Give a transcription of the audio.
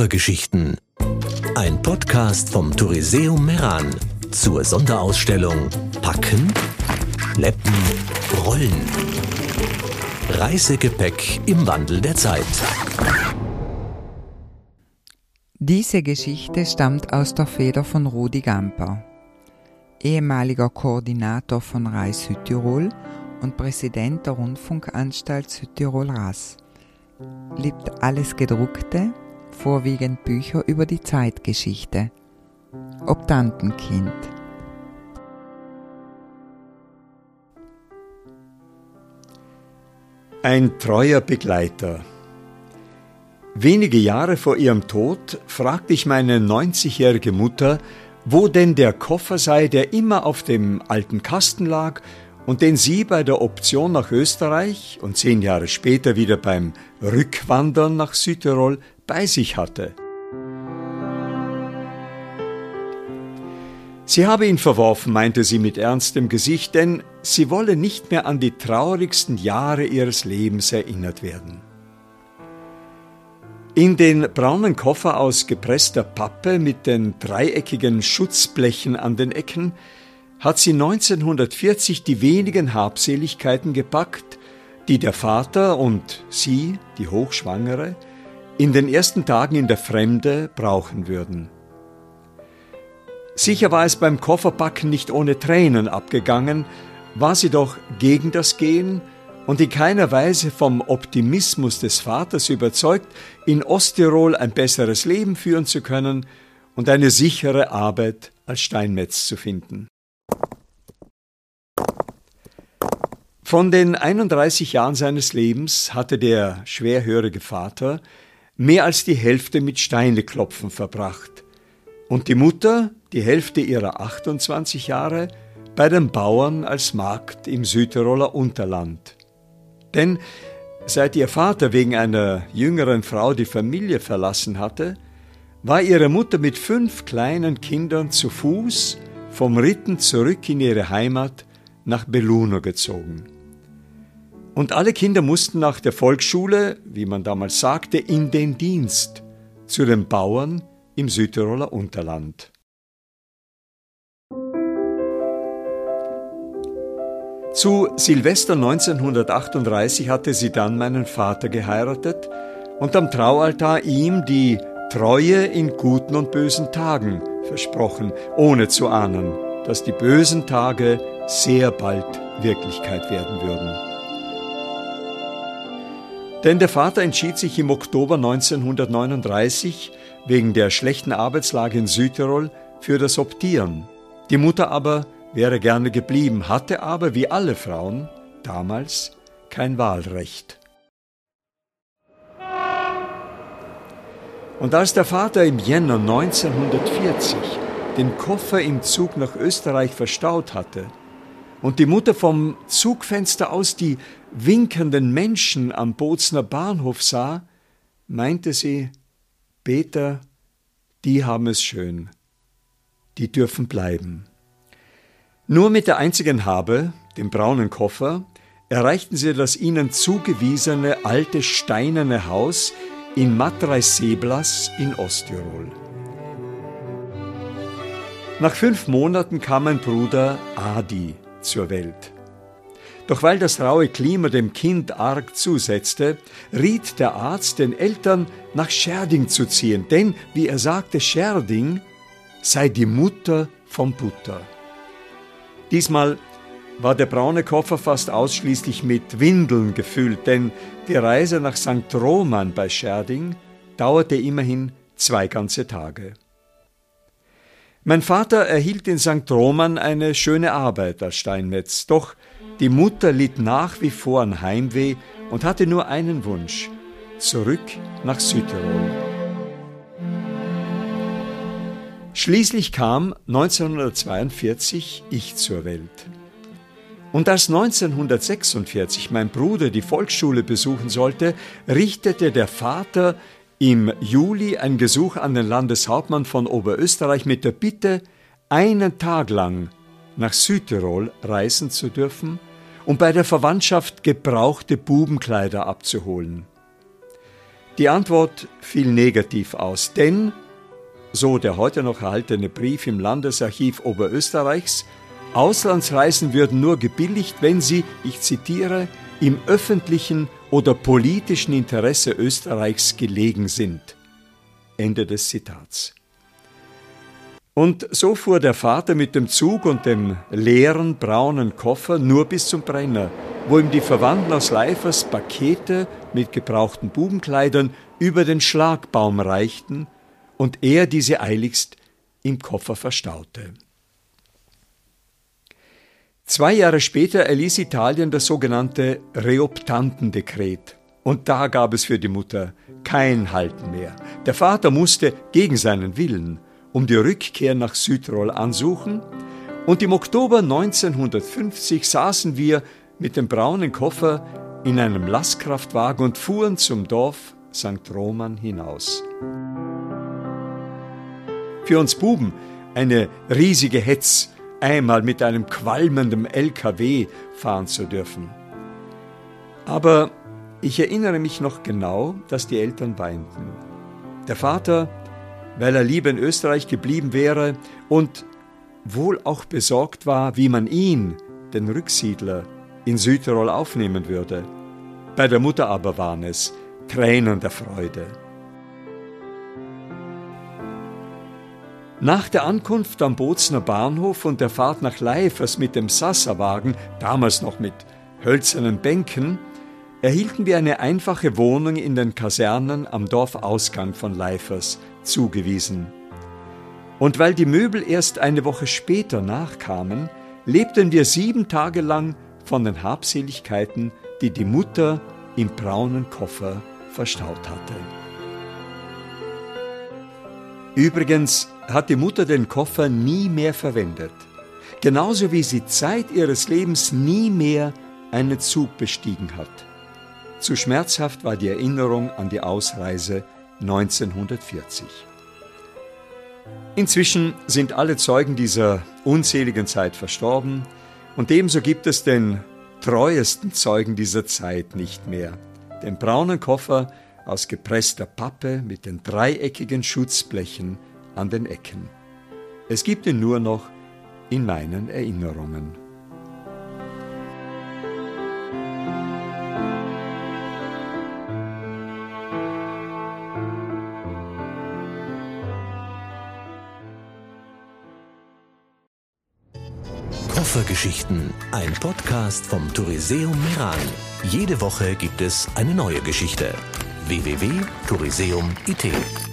Koffergeschichten. Ein Podcast vom Touriseum Meran zur Sonderausstellung Packen, Schleppen, Rollen. Reisegepäck im Wandel der Zeit. Diese Geschichte stammt aus der Feder von Rudi Gamper, ehemaliger Koordinator von Reis Südtirol und Präsident der Rundfunkanstalt Südtirol RAS. Liebt alles Gedruckte, vorwiegend Bücher über die Zeitgeschichte. Optantenkind. Ein treuer Begleiter. Wenige Jahre vor ihrem Tod fragte ich meine 90-jährige Mutter, wo denn der Koffer sei, der immer auf dem alten Kasten lag und den sie bei der Option nach Österreich und zehn Jahre später wieder beim Rückwandern nach Südtirol bei sich hatte. Sie habe ihn verworfen, meinte sie mit ernstem Gesicht, denn sie wolle nicht mehr an die traurigsten Jahre ihres Lebens erinnert werden. In den braunen Koffer aus gepresster Pappe mit den dreieckigen Schutzblechen an den Ecken hat sie 1940 die wenigen Habseligkeiten gepackt, die der Vater und sie, die Hochschwangere, in den ersten Tagen in der Fremde brauchen würden. Sicher war es beim Kofferpacken nicht ohne Tränen abgegangen, war sie doch gegen das Gehen und in keiner Weise vom Optimismus des Vaters überzeugt, in Osttirol ein besseres Leben führen zu können und eine sichere Arbeit als Steinmetz zu finden. Von den 31 Jahren seines Lebens hatte der schwerhörige Vater mehr als die Hälfte mit Steineklopfen verbracht und die Mutter die Hälfte ihrer 28 Jahre bei den Bauern als Magd im Südtiroler Unterland. Denn seit ihr Vater wegen einer jüngeren Frau die Familie verlassen hatte, war ihre Mutter mit fünf kleinen Kindern zu Fuß vom Ritten zurück in ihre Heimat nach Belluno gezogen. Und alle Kinder mussten nach der Volksschule, wie man damals sagte, in den Dienst zu den Bauern im Südtiroler Unterland. Zu Silvester 1938 hatte sie dann meinen Vater geheiratet und am Traualtar ihm die Treue in guten und bösen Tagen versprochen, ohne zu ahnen, dass die bösen Tage sehr bald Wirklichkeit werden würden. Denn der Vater entschied sich im Oktober 1939 wegen der schlechten Arbeitslage in Südtirol für das Optieren. Die Mutter aber wäre gerne geblieben, hatte aber, wie alle Frauen, damals kein Wahlrecht. Und als der Vater im Jänner 1940 den Koffer im Zug nach Österreich verstaut hatte, und die Mutter vom Zugfenster aus die winkenden Menschen am Bozner Bahnhof sah, meinte sie, Peter, die haben es schön, die dürfen bleiben. Nur mit der einzigen Habe, dem braunen Koffer, erreichten sie das ihnen zugewiesene alte steinerne Haus in Matreis-Seblas in Osttirol. Nach fünf Monaten kam mein Bruder Adi zur Welt. Doch weil das raue Klima dem Kind arg zusetzte, riet der Arzt den Eltern, nach Scherding zu ziehen, denn, wie er sagte, Scherding sei die Mutter vom Butter. Diesmal war der braune Koffer fast ausschließlich mit Windeln gefüllt, denn die Reise nach St. Roman bei Scherding dauerte immerhin zwei ganze Tage. Mein Vater erhielt in St. Roman eine schöne Arbeit als Steinmetz, doch die Mutter litt nach wie vor an Heimweh und hatte nur einen Wunsch, zurück nach Südtirol. Schließlich kam 1942 ich zur Welt. Und als 1946 mein Bruder die Volksschule besuchen sollte, richtete der Vater im Juli ein Gesuch an den Landeshauptmann von Oberösterreich mit der Bitte, einen Tag lang nach Südtirol reisen zu dürfen, um bei der Verwandtschaft gebrauchte Bubenkleider abzuholen. Die Antwort fiel negativ aus, denn, so der heute noch erhaltene Brief im Landesarchiv Oberösterreichs, Auslandsreisen würden nur gebilligt, wenn sie, ich zitiere, im öffentlichen oder politischen Interesse Österreichs gelegen sind. Ende des Zitats. Und so fuhr der Vater mit dem Zug und dem leeren braunen Koffer nur bis zum Brenner, wo ihm die Verwandten aus Leifers Pakete mit gebrauchten Bubenkleidern über den Schlagbaum reichten und er diese eiligst im Koffer verstaute. Zwei Jahre später erließ Italien das sogenannte Reoptantendekret. Und da gab es für die Mutter kein Halten mehr. Der Vater musste gegen seinen Willen um die Rückkehr nach Südtirol ansuchen, und im Oktober 1950 saßen wir mit dem braunen Koffer in einem Lastkraftwagen und fuhren zum Dorf St. Roman hinaus. Für uns Buben eine riesige Hetz, einmal mit einem qualmenden LKW fahren zu dürfen. Aber ich erinnere mich noch genau, dass die Eltern weinten. Der Vater, weil er lieber in Österreich geblieben wäre und wohl auch besorgt war, wie man ihn, den Rücksiedler, in Südtirol aufnehmen würde. Bei der Mutter aber waren es Tränen der Freude. Nach der Ankunft am Bozner Bahnhof und der Fahrt nach Leifers mit dem Sassawagen, damals noch mit hölzernen Bänken, erhielten wir eine einfache Wohnung in den Kasernen am Dorfausgang von Leifers zugewiesen. Und weil die Möbel erst eine Woche später nachkamen, lebten wir sieben Tage lang von den Habseligkeiten, die die Mutter im braunen Koffer verstaut hatte. Übrigens hat die Mutter den Koffer nie mehr verwendet, genauso wie sie Zeit ihres Lebens nie mehr einen Zug bestiegen hat. Zu schmerzhaft war die Erinnerung an die Ausreise 1940. Inzwischen sind alle Zeugen dieser unseligen Zeit verstorben und ebenso gibt es den treuesten Zeugen dieser Zeit nicht mehr, den braunen Koffer aus gepresster Pappe mit den dreieckigen Schutzblechen an den Ecken. Es gibt ihn nur noch in meinen Erinnerungen. Koffergeschichten, ein Podcast vom Touriseum Meran. Jede Woche gibt es eine neue Geschichte. www.touriseum.it